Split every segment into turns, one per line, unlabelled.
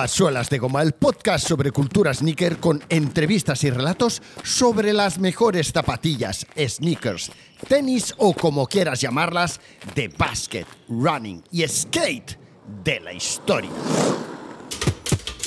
A Suelas de Goma, el podcast sobre cultura sneaker con entrevistas y relatos sobre las mejores zapatillas, sneakers, tenis o como quieras llamarlas, de basket, running y skate de la historia.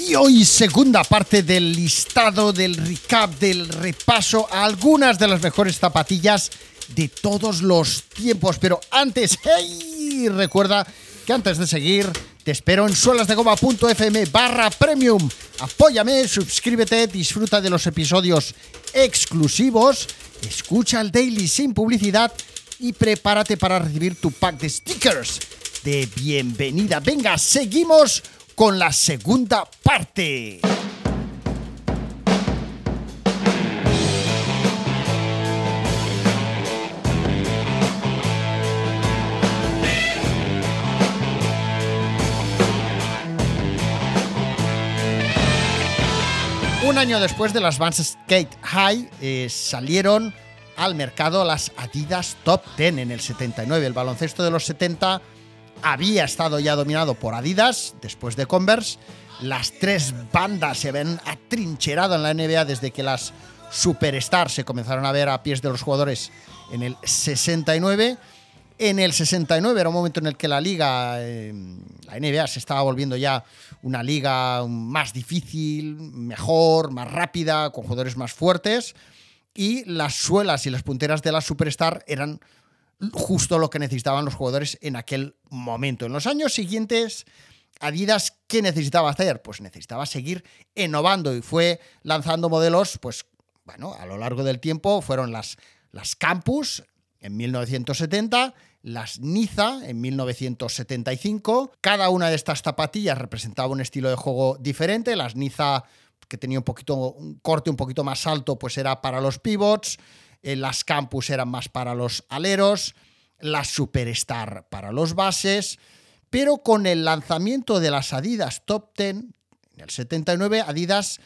Y hoy segunda parte del listado, del recap, del repaso a algunas de las mejores zapatillas de todos los tiempos. Pero antes, hey, recuerda que antes de seguir, te espero en suelasdegoma.fm barra premium. Apóyame, suscríbete, disfruta de los episodios exclusivos, escucha el daily sin publicidad y prepárate para recibir tu pack de stickers de bienvenida. Venga, seguimos con la segunda parte. Un año después de las Vans Skate High eh, salieron al mercado las Adidas Top 10 en el 79. El baloncesto de los 70 había estado ya dominado por Adidas después de Converse. Las tres bandas se habían atrincherado en la NBA desde que las superstars se comenzaron a ver a pies de los jugadores en el 69. En el 69 era un momento en el que la liga, eh, la NBA, se estaba volviendo ya una liga más difícil, mejor, más rápida, con jugadores más fuertes. Y las suelas y las punteras de la Superstar eran justo lo que necesitaban los jugadores en aquel momento. En los años siguientes, Adidas, ¿qué necesitaba hacer? Pues necesitaba seguir innovando y fue lanzando modelos, pues bueno, a lo largo del tiempo fueron las, las Campus en 1970, las Niza en 1975. Cada una de estas zapatillas representaba un estilo de juego diferente. Las Niza, que tenía un poquito un corte un poquito más alto, pues era para los pivots. Eh, las Campus eran más para los aleros. Las Superstar para los bases. Pero con el lanzamiento de las Adidas Top 10 en el 79, Adidas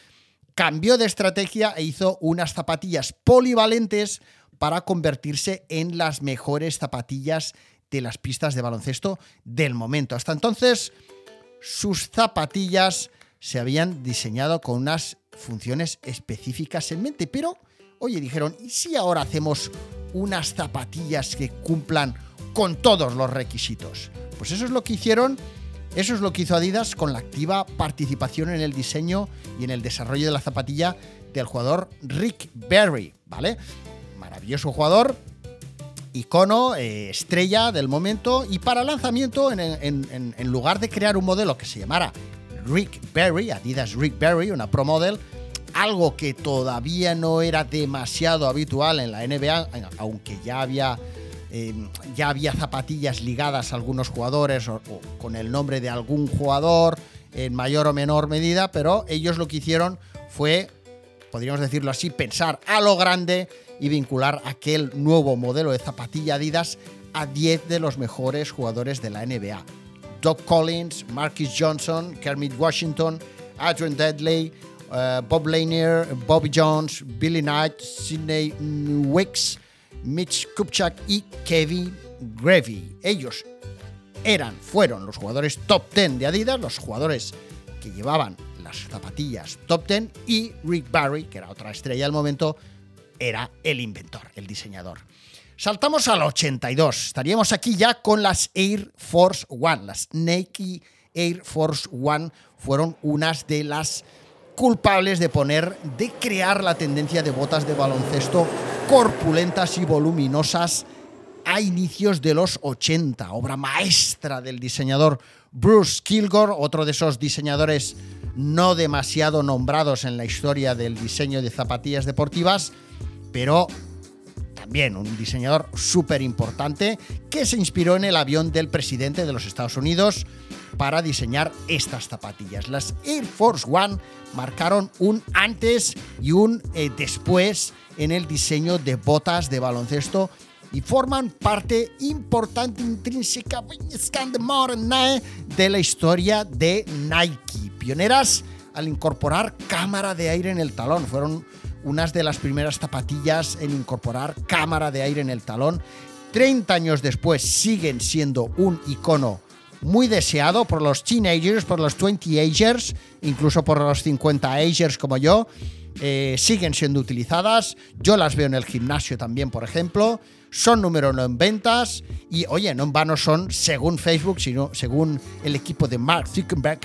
cambió de estrategia e hizo unas zapatillas polivalentes para convertirse en las mejores zapatillas de las pistas de baloncesto del momento. Hasta entonces, sus zapatillas se habían diseñado con unas funciones específicas en mente, pero, oye, dijeron, ¿y si ahora hacemos unas zapatillas que cumplan con todos los requisitos? Pues eso es lo que hicieron, eso es lo que hizo Adidas con la activa participación en el diseño y en el desarrollo de la zapatilla del jugador Rick Barry, ¿vale? Maravilloso jugador, icono, eh, estrella del momento, y para lanzamiento, en, lugar de crear un modelo que se llamara Rick Berry, Adidas Rick Berry, una Pro Model, algo que todavía no era demasiado habitual en la NBA, aunque ya había, eh, ya había zapatillas ligadas a algunos jugadores o, con el nombre de algún jugador en mayor o menor medida, pero ellos lo que hicieron fue, podríamos decirlo así, pensar a lo grande y vincular aquel nuevo modelo de zapatilla Adidas a 10 de los mejores jugadores de la NBA. Doc Collins, Marcus Johnson, Kermit Washington, Adrian Dudley, eh, Bob Lanier, Bobby Jones, Billy Knight, Sidney Wicks, Mitch Kupchak y Kevin Gravy. Ellos eran, fueron los jugadores top 10 de Adidas, los jugadores que llevaban las zapatillas top 10 y Rick Barry, que era otra estrella del momento, era el inventor, el diseñador. Saltamos al 82. Estaríamos aquí ya con las Air Force One. Las Nike Air Force One fueron unas de las culpables de poner, de crear la tendencia de botas de baloncesto corpulentas y voluminosas a inicios de los 80. Obra maestra del diseñador Bruce Kilgore, otro de esos diseñadores no demasiado nombrados en la historia del diseño de zapatillas deportivas pero también un diseñador súper importante que se inspiró en el avión del presidente de los Estados Unidos para diseñar estas zapatillas. Las Air Force One marcaron un antes y un eh, después en el diseño de botas de baloncesto y forman parte importante, intrínseca de la historia de Nike. Pioneras al incorporar cámara de aire en el talón. Fueron unas de las primeras zapatillas en incorporar cámara de aire en el talón. 30 años después siguen siendo un icono muy deseado por los teenagers, por los 20agers, incluso por los 50agers como yo. Eh, siguen siendo utilizadas. Yo las veo en el gimnasio también, por ejemplo. Son número uno en ventas. Y oye, no en vano son, según Facebook, sino según el equipo de Mark Zuckerberg,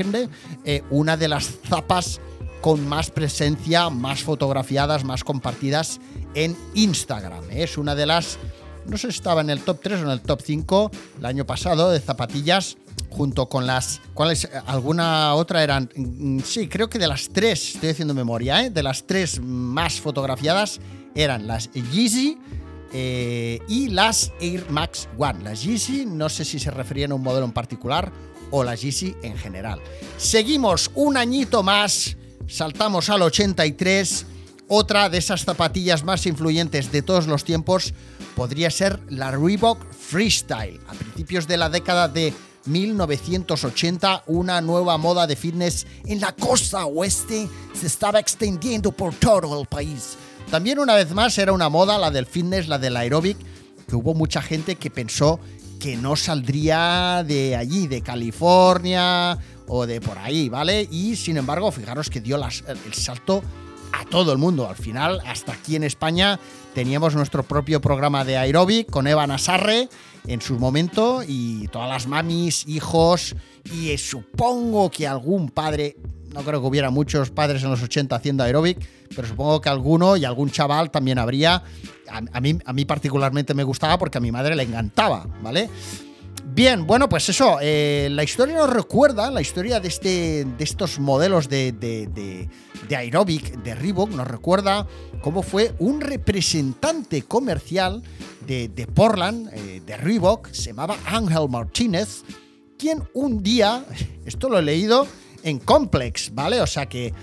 eh, una de las zapas con más presencia, más fotografiadas, más compartidas en Instagram. Es una de las, no sé si estaba en el top 3 o en el top 5 el año pasado de zapatillas junto con las. ¿Cuáles? ¿Alguna otra eran? Mm, sí, creo que de las tres, estoy haciendo memoria, ¿eh? de las tres más fotografiadas eran las Yeezy eh, y las Air Max One. Las Yeezy, no sé si se referían a un modelo en particular o las Yeezy en general. Seguimos un añito más, saltamos al 83. Otra de esas zapatillas más influyentes de todos los tiempos podría ser la Reebok Freestyle. A principios de la década de 1980, una nueva moda de fitness en la costa oeste se estaba extendiendo por todo el país. También una vez más era una moda la del fitness, la del aeróbic, que hubo mucha gente que pensó que no saldría de allí, de California o de por ahí, ¿vale? Y sin embargo, fijaros que dio el salto a todo el mundo. Al final, hasta aquí en España, teníamos nuestro propio programa de aeróbic con Eva Nasarre en su momento y todas las mamis, hijos y supongo que algún padre, no creo que hubiera muchos padres en los 80 haciendo aeróbic, pero supongo que alguno y algún chaval también habría. A, mí, a mí particularmente me gustaba porque a mi madre le encantaba, ¿vale? Bien, bueno, pues eso, eh, la historia nos recuerda, la historia de, este, de estos modelos de, de, de, aeróbic de Reebok nos recuerda cómo fue un representante comercial de, Portland, eh, de Reebok, se llamaba Ángel Martínez, quien un día, esto lo he leído en Complex, ¿vale? O sea que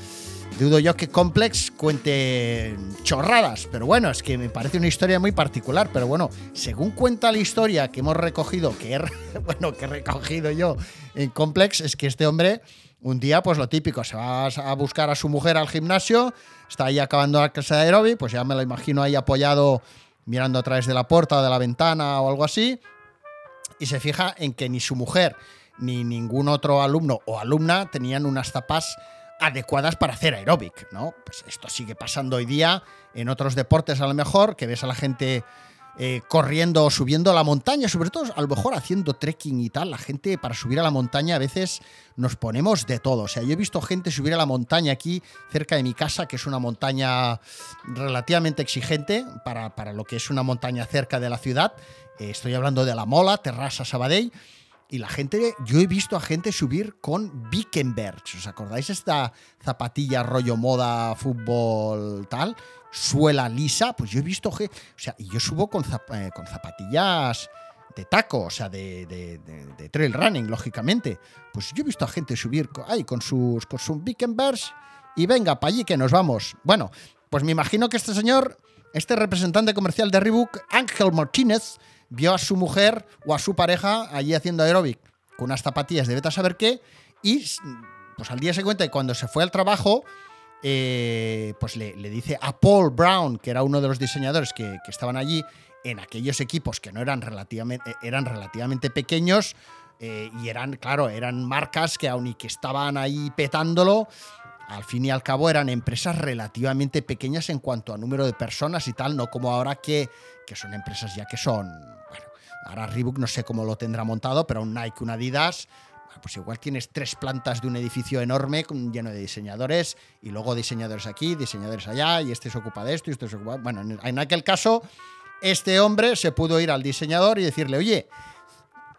Dudo yo que Complex cuente chorradas, pero bueno, es que me parece una historia muy particular. Pero bueno, según cuenta la historia que hemos recogido, que he, bueno, que he recogido yo en Complex, es que este hombre un día, pues lo típico, se va a buscar a su mujer al gimnasio, está ahí acabando la clase de aeróbic, pues ya me lo imagino ahí apoyado mirando a través de la puerta o de la ventana o algo así, y se fija en que ni su mujer ni ningún otro alumno o alumna tenían unas zapas adecuadas para hacer aeróbic, ¿no? Pues esto sigue pasando hoy día en otros deportes a lo mejor, que ves a la gente eh, corriendo o subiendo a la montaña, sobre todo a lo mejor haciendo trekking y tal, la gente para subir a la montaña a veces nos ponemos de todo. O sea, yo he visto gente subir a la montaña aquí cerca de mi casa, que es una montaña relativamente exigente para, para lo que es una montaña cerca de la ciudad. Eh, estoy hablando de la Mola, Terrassa Sabadell y la gente, yo he visto a gente subir con Bickenbergs. ¿Os acordáis esta zapatilla rollo moda, fútbol, tal? Suela lisa. Pues yo he visto, o sea, y yo subo con, eh, con zapatillas de taco, o sea, de, de, trail running, lógicamente. Pues yo he visto a gente subir ahí con sus, con sus Bickenbergs y venga, para allí que nos vamos. Bueno, pues me imagino que este señor, este representante comercial de Reebok, Ángel Martínez, vio a su mujer o a su pareja allí haciendo aeróbic con unas zapatillas de beta saber qué y pues al día siguiente cuando se fue al trabajo eh, pues le, dice a Paul Brown que era uno de los diseñadores que, estaban allí en aquellos equipos que no eran relativamente eran relativamente pequeños eh, y eran claro eran marcas que aun y que estaban ahí petándolo al fin y al cabo eran empresas relativamente pequeñas en cuanto a número de personas y tal, no como ahora que, que son empresas ya que son, bueno, ahora Reebok no sé cómo lo tendrá montado, pero un Nike, un Adidas, pues igual tienes tres plantas de un edificio enorme lleno de diseñadores y luego diseñadores aquí, diseñadores allá y este se ocupa de esto y este se ocupa... Bueno, en aquel caso, este hombre se pudo ir al diseñador y decirle, oye,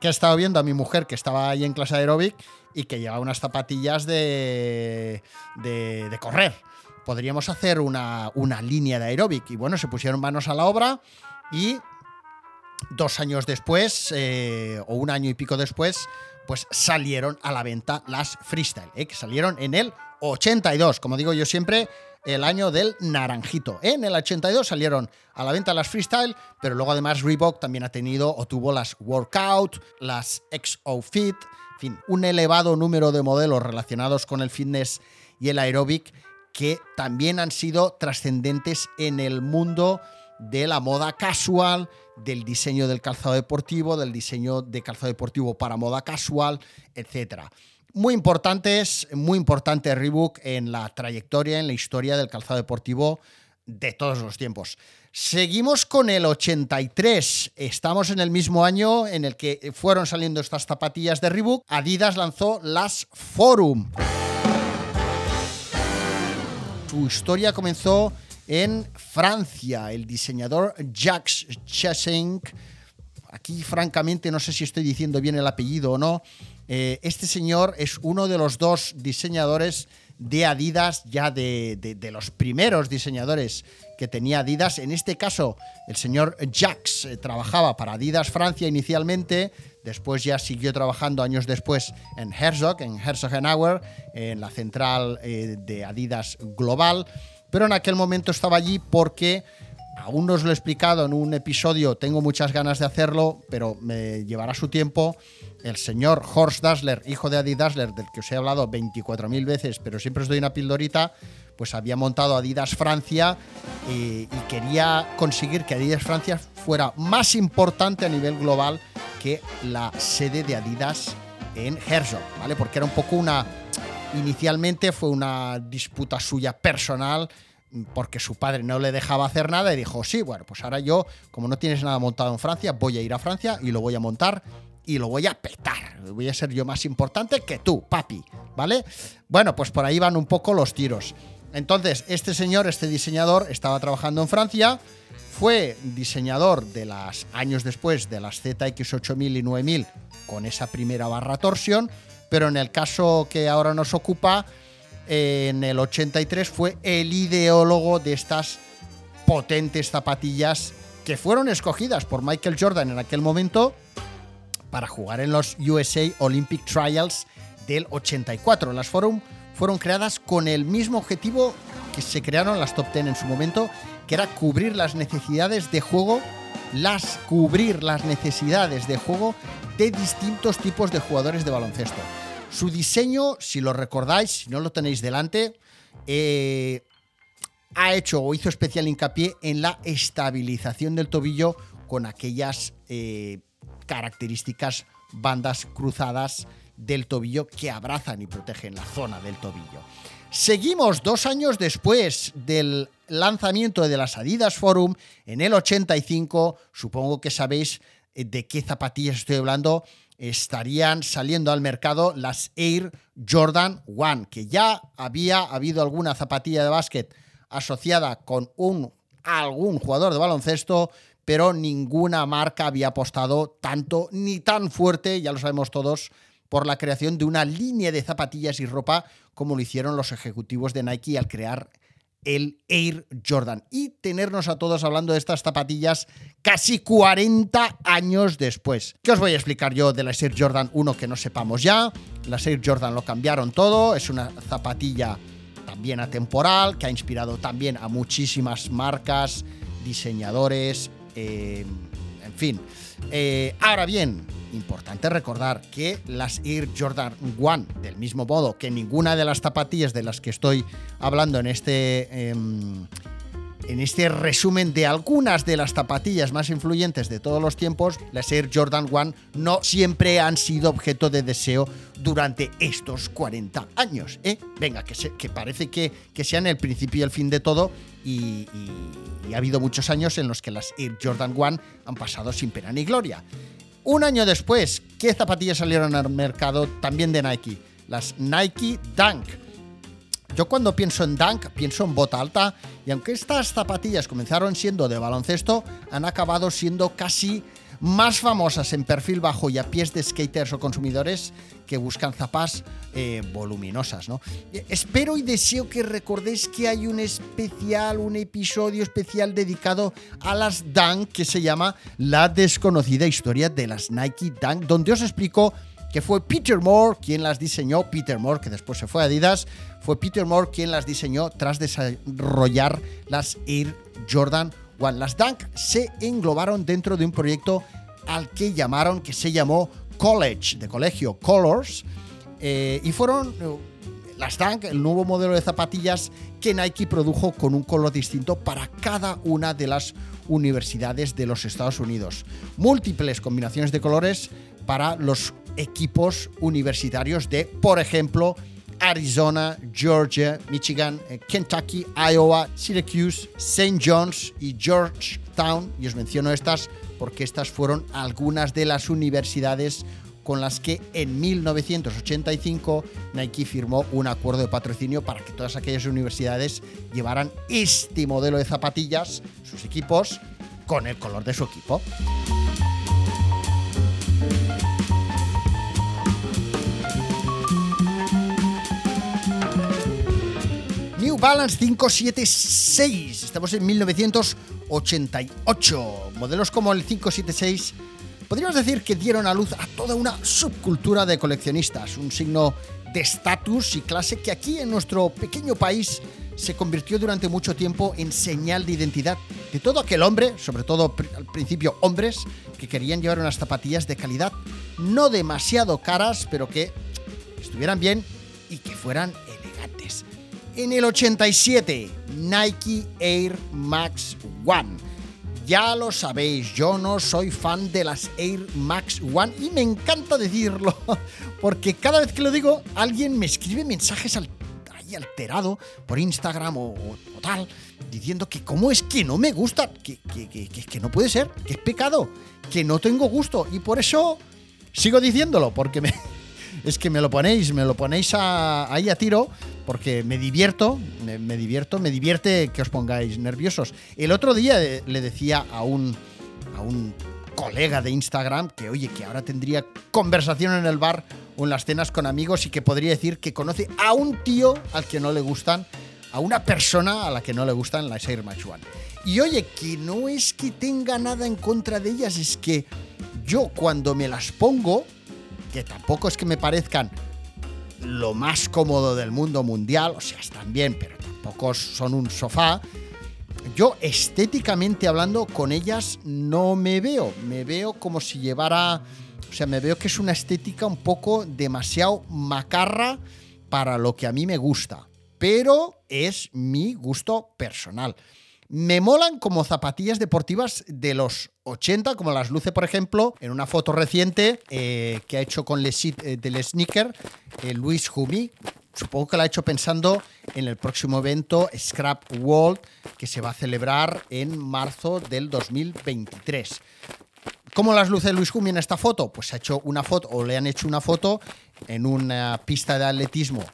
que he estado viendo a mi mujer que estaba ahí en clase de aeróbic y que lleva unas zapatillas de, de, correr. Podríamos hacer una, una línea de aeróbic. Y bueno, se pusieron manos a la obra y dos años después, eh, o un año y pico después, pues salieron a la venta las freestyle, ¿eh? que salieron en el 82, como digo yo siempre, el año del naranjito. En el 82 salieron a la venta las freestyle, pero luego además Reebok también ha tenido o tuvo las workout, las XO Fit, en fin, un elevado número de modelos relacionados con el fitness y el aeróbic que también han sido trascendentes en el mundo de la moda casual, del diseño del calzado deportivo, del diseño de calzado deportivo para moda casual, etc. Muy importantes, muy importante Reebok en la trayectoria, en la historia del calzado deportivo de todos los tiempos. Seguimos con el 83. Estamos en el mismo año en el que fueron saliendo estas zapatillas de Reebok. Adidas lanzó las Forum. Su historia comenzó en Francia. El diseñador Jacques Chassenc, aquí francamente no sé si estoy diciendo bien el apellido o no, eh, este señor es uno de los dos diseñadores de Adidas, ya de, los primeros diseñadores que tenía Adidas. En este caso, el señor Jacques eh, trabajaba para Adidas Francia inicialmente, después ya siguió trabajando años después en Herzog, en Herzogenauer, en la central eh, de Adidas Global, pero en aquel momento estaba allí porque aún no os lo he explicado en un episodio, tengo muchas ganas de hacerlo, pero me llevará su tiempo el señor Horst Dassler, hijo de Adi Dassler, del que os he hablado 24.000 veces, pero siempre os doy una pildorita, pues había montado Adidas Francia y, quería conseguir que Adidas Francia fuera más importante a nivel global que la sede de Adidas en Herzog, ¿vale? Porque era un poco una... Inicialmente fue una disputa suya personal porque su padre no le dejaba hacer nada y dijo, sí, bueno, pues ahora yo, como no tienes nada montado en Francia, voy a ir a Francia y lo voy a montar y lo voy a petar. Voy a ser yo más importante que tú, papi, ¿vale? Bueno, pues por ahí van un poco los tiros. Entonces, este señor, este diseñador, estaba trabajando en Francia, fue diseñador de las años después de las ZX8000 y 9000 con esa primera barra torsión, pero en el caso que ahora nos ocupa, en el 83 fue el ideólogo de estas potentes zapatillas que fueron escogidas por Michael Jordan en aquel momento para jugar en los USA Olympic Trials del 84. Las Forum fueron creadas con el mismo objetivo que se crearon las Top 10 en su momento, que era cubrir las necesidades de juego, las cubrir las necesidades de juego de distintos tipos de jugadores de baloncesto. Su diseño, si lo recordáis, si no lo tenéis delante, eh, ha hecho o hizo especial hincapié en la estabilización del tobillo con aquellas eh, características bandas cruzadas del tobillo que abrazan y protegen la zona del tobillo. Seguimos dos años después del lanzamiento de las Adidas Forum en el 85. Supongo que sabéis eh, de qué zapatillas estoy hablando. Estarían saliendo al mercado las Air Jordan One, que ya había habido alguna zapatilla de básquet asociada con algún jugador de baloncesto, pero ninguna marca había apostado tanto ni tan fuerte, ya lo sabemos todos, por la creación de una línea de zapatillas y ropa como lo hicieron los ejecutivos de Nike al crear el Air Jordan y tenernos a todos hablando de estas zapatillas casi 40 años después. ¿Qué os voy a explicar yo de la Air Jordan 1 que no sepamos ya? Las Air Jordan lo cambiaron todo, es una zapatilla también atemporal que ha inspirado también a muchísimas marcas, diseñadores, eh, fin. Eh, ahora bien, importante recordar que las Air Jordan One, del mismo modo que ninguna de las zapatillas de las que estoy hablando en este em, en este resumen de algunas de las zapatillas más influyentes de todos los tiempos, las Air Jordan 1 no siempre han sido objeto de deseo durante estos 40 años. ¿eh? Venga, que, que parece que, que, sean el principio y el fin de todo y, ha habido muchos años en los que las Air Jordan 1 han pasado sin pena ni gloria. Un año después, ¿qué zapatillas salieron al mercado también de Nike? Las Nike Dunk yo cuando pienso en Dunk, pienso en bota alta, y aunque estas zapatillas comenzaron siendo de baloncesto, han acabado siendo casi más famosas en perfil bajo y a pies de skaters o consumidores que buscan zapas eh, voluminosas. ¿no? Espero y deseo que recordéis que hay un especial, un episodio especial dedicado a las Dunk que se llama La desconocida historia de las Nike Dunk, donde os explico que fue Peter Moore quien las diseñó, Peter Moore que después se fue a Adidas, fue Peter Moore quien las diseñó tras desarrollar las Air Jordan One. Las Dunk se englobaron dentro de un proyecto al que llamaron, que se llamó College, de colegio Colors, eh, y fueron las Dunk, el nuevo modelo de zapatillas que Nike produjo con un color distinto para cada una de las universidades de los Estados Unidos. Múltiples combinaciones de colores para los equipos universitarios de, por ejemplo, Arizona, Georgia, Michigan, eh, Kentucky, Iowa, Syracuse, St. John's y Georgetown. Y os menciono estas porque estas fueron algunas de las universidades con las que en 1985 Nike firmó un acuerdo de patrocinio para que todas aquellas universidades llevaran este modelo de zapatillas, sus equipos, con el color de su equipo. Balance 576. Estamos en 1988. Modelos como el 576 podríamos decir que dieron a luz a toda una subcultura de coleccionistas, un signo de estatus y clase que aquí en nuestro pequeño país se convirtió durante mucho tiempo en señal de identidad de todo aquel hombre, sobre todo al principio hombres, que querían llevar unas zapatillas de calidad, no demasiado caras, pero que estuvieran bien y que fueran elegantes. En el 87, Nike Air Max One. Ya lo sabéis, yo no soy fan de las Air Max One y me encanta decirlo, porque cada vez que lo digo, alguien me escribe mensajes al, alterado por Instagram o, tal, diciendo que cómo es que no me gusta, que, que, que, que no puede ser, que es pecado, que no tengo gusto. Y por eso sigo diciéndolo, porque me, es que me lo ponéis, me lo ponéis ahí a tiro, porque me divierto, me, divierto, me divierte que os pongáis nerviosos. El otro día eh, le decía a un, a un colega de Instagram que, oye, que ahora tendría conversación en el bar o en las cenas con amigos y que podría decir que conoce a un tío al que no le gustan, a una persona a la que no le gustan las Air Max One. Y oye, que no es que tenga nada en contra de ellas, es que yo cuando me las pongo, que tampoco es que me parezcan lo más cómodo del mundo mundial, o sea, están bien, pero tampoco son un sofá. Yo estéticamente hablando con ellas no me veo, me veo como si llevara, o sea, me veo que es una estética un poco demasiado macarra para lo que a mí me gusta, pero es mi gusto personal. Me molan como zapatillas deportivas de los 80, como las luce, por ejemplo, en una foto reciente eh, que ha hecho con el eh, del sneaker eh, Luis Jumi. Supongo que la ha hecho pensando en el próximo evento Scrap World que se va a celebrar en marzo del 2023. ¿Cómo las luce Luis Jumi en esta foto? Pues ha hecho una foto, o le han hecho una foto en una pista de atletismo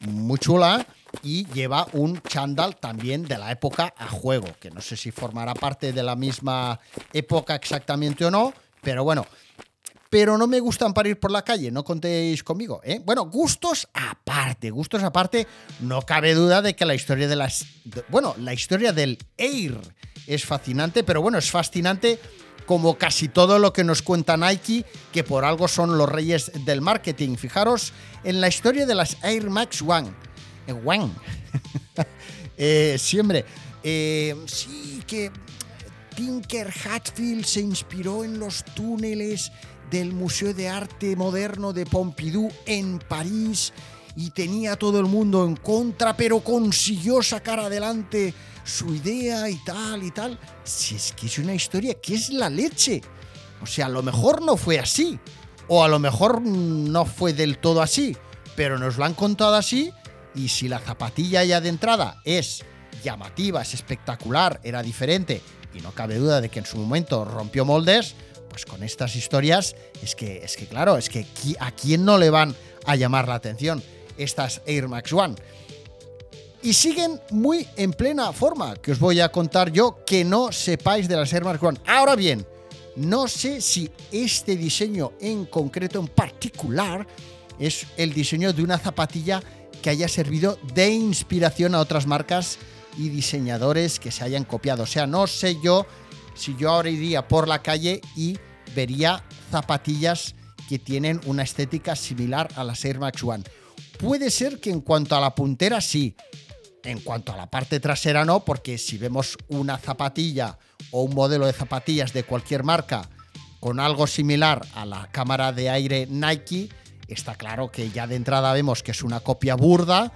muy chula y lleva un chándal también de la época a juego, que no sé si formará parte de la misma época exactamente o no, pero bueno. Pero no me gustan para ir por la calle, no contéis conmigo. ¿eh? Bueno, gustos aparte, gustos aparte, no cabe duda de que la historia de las. bueno, la historia del Air es fascinante, pero bueno, es fascinante como casi todo lo que nos cuenta Nike, que por algo son los reyes del marketing. Fijaros en la historia de las Air Max One Wang. eh, sí, hombre. Eh, sí, que Tinker Hatfield se inspiró en los túneles del Museo de Arte Moderno de Pompidou en París y tenía todo el mundo en contra, pero consiguió sacar adelante su idea y tal y tal. Si es que es una historia que es la leche. O sea, a lo mejor no fue así, o a lo mejor no fue del todo así, pero nos lo han contado así y si la zapatilla ya de entrada es llamativa, es espectacular, era diferente y no cabe duda de que en su momento rompió moldes, pues con estas historias es que, es que claro, es que a quién no le van a llamar la atención estas Air Max One. Y siguen muy en plena forma, que os voy a contar yo que no sepáis de las Air Max One. Ahora bien, no sé si este diseño en concreto, en particular, es el diseño de una zapatilla que haya servido de inspiración a otras marcas y diseñadores que se hayan copiado. O sea, no sé yo si yo ahora iría por la calle y vería zapatillas que tienen una estética similar a las Air Max One. Puede ser que en cuanto a la puntera sí, en cuanto a la parte trasera no, porque si vemos una zapatilla o un modelo de zapatillas de cualquier marca con algo similar a la cámara de aire Nike, está claro que ya de entrada vemos que es una copia burda,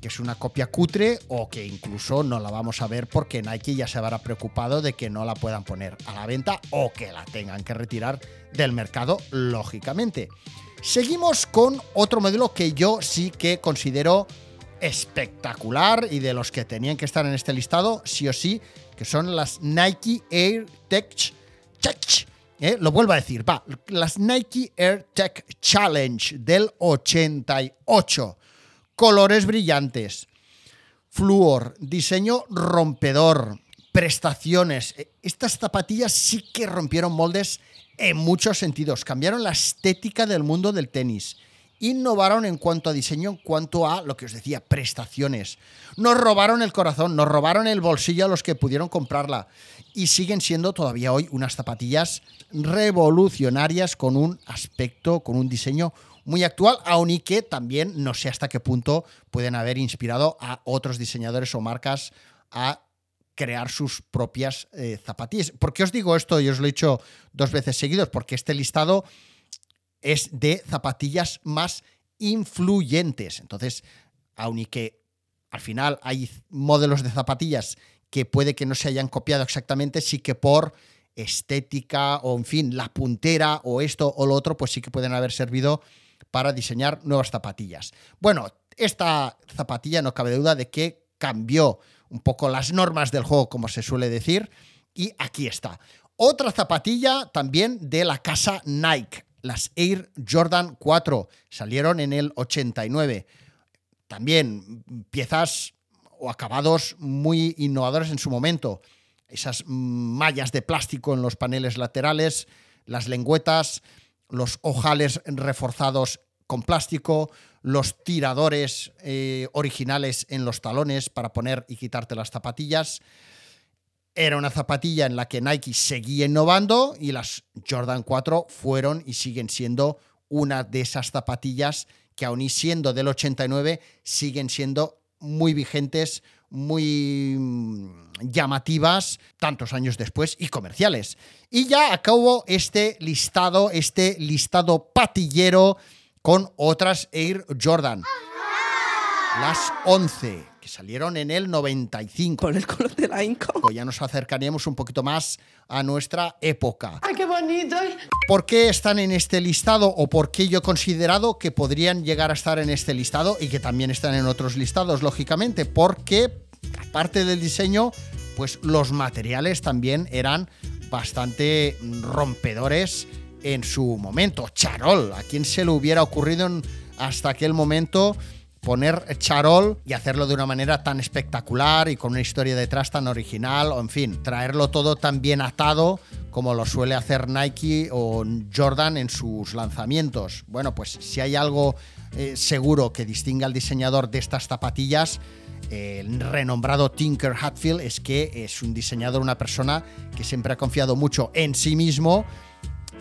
que es una copia cutre o que incluso no la vamos a ver porque Nike ya se habrá preocupado de que no la puedan poner a la venta o que la tengan que retirar del mercado, lógicamente. Seguimos con otro modelo que yo sí que considero espectacular y de los que tenían que estar en este listado, sí o sí, que son las Nike Air Tech, ¿eh? lo vuelvo a decir, va, las Nike Air Tech Challenge del 88 colores brillantes, flúor, diseño rompedor, prestaciones. E, estas zapatillas sí que rompieron moldes en muchos sentidos, cambiaron la estética del mundo del tenis. Innovaron en cuanto a diseño, en cuanto a lo que os decía, prestaciones. Nos robaron el corazón, nos robaron el bolsillo a los que pudieron comprarla. Y siguen siendo todavía hoy unas zapatillas revolucionarias con un aspecto, con un diseño muy actual, aun y que también no sé hasta qué punto pueden haber inspirado a otros diseñadores o marcas a crear sus propias eh, zapatillas. ¿Por qué os digo esto? Y os lo he dicho dos veces seguidos, porque este listado es de zapatillas más influyentes. Entonces, aun y que al final hay modelos de zapatillas que puede que no se hayan copiado exactamente, sí que por estética o en fin, la puntera o esto o lo otro, pues sí que pueden haber servido para diseñar nuevas zapatillas. Bueno, esta zapatilla no cabe duda de que cambió un poco las normas del juego, como se suele decir, y aquí está. Otra zapatilla también de la casa Nike, las Air Jordan 4, salieron en el 89. También piezas o acabados muy innovadores en su momento. Esas mallas de plástico en los paneles laterales, las lengüetas, los ojales reforzados con plástico, los tiradores eh, originales en los talones para poner y quitarte las zapatillas. Era una zapatilla en la que Nike seguía innovando y las Jordan 4 fueron y siguen siendo una de esas zapatillas que aun y siendo del 89 siguen siendo muy vigentes, muy mm, llamativas tantos años después y comerciales. Y ya acabo este listado, este listado patillero con otras Air Jordan. Las 11 que salieron en el 95.
Con el color de la Inco.
Ya nos acercaríamos un poquito más a nuestra época.
¡Ay, qué bonito!
¿Por qué están en este listado o por qué yo he considerado que podrían llegar a estar en este listado y que también están en otros listados, lógicamente? Porque, aparte del diseño, pues los materiales también eran bastante rompedores en su momento. Charol, ¿a quién se le hubiera ocurrido hasta aquel momento poner charol y hacerlo de una manera tan espectacular y con una historia detrás tan original, o en fin, traerlo todo tan bien atado como lo suele hacer Nike o Jordan en sus lanzamientos. Bueno, pues si hay algo eh, seguro que distingue al diseñador de estas zapatillas, el renombrado Tinker Hatfield es que es un diseñador, una persona que siempre ha confiado mucho en sí mismo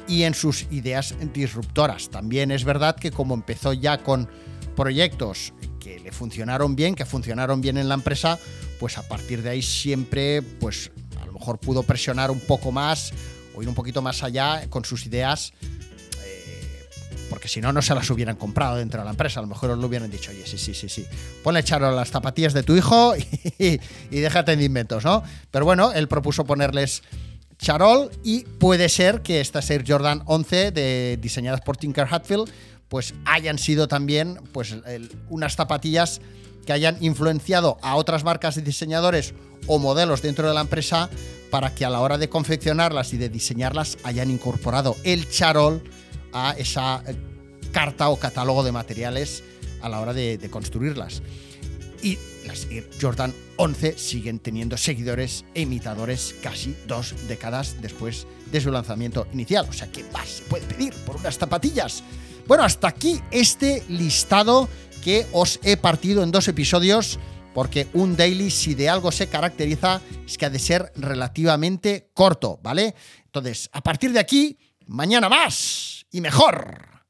y en sus ideas disruptoras. También es verdad que como empezó ya con proyectos que le funcionaron bien, que funcionaron bien en la empresa, pues a partir de ahí siempre, pues a lo mejor pudo presionar un poco más o ir un poquito más allá con sus ideas, eh, porque si no, no se las hubieran comprado dentro de la empresa. A lo mejor os lo hubieran dicho, oye, sí, sí, sí, sí, ponle echar las zapatillas de tu hijo y, déjate de inventos, ¿no? Pero bueno, él propuso ponerles charol y puede ser que estas Air Jordan 11 de, diseñadas por Tinker Hatfield pues hayan sido también pues, unas zapatillas que hayan influenciado a otras marcas de diseñadores o modelos dentro de la empresa para que a la hora de confeccionarlas y de diseñarlas hayan incorporado el charol a esa eh, carta o catálogo de materiales a la hora de, construirlas. Y las Jordan 11 siguen teniendo seguidores e imitadores casi dos décadas después de su lanzamiento inicial. O sea, ¿qué más se puede pedir por unas zapatillas? Bueno, hasta aquí este listado que os he partido en dos episodios porque un daily, si de algo se caracteriza, es que ha de ser relativamente corto, ¿vale? Entonces, a partir de aquí, mañana más y mejor.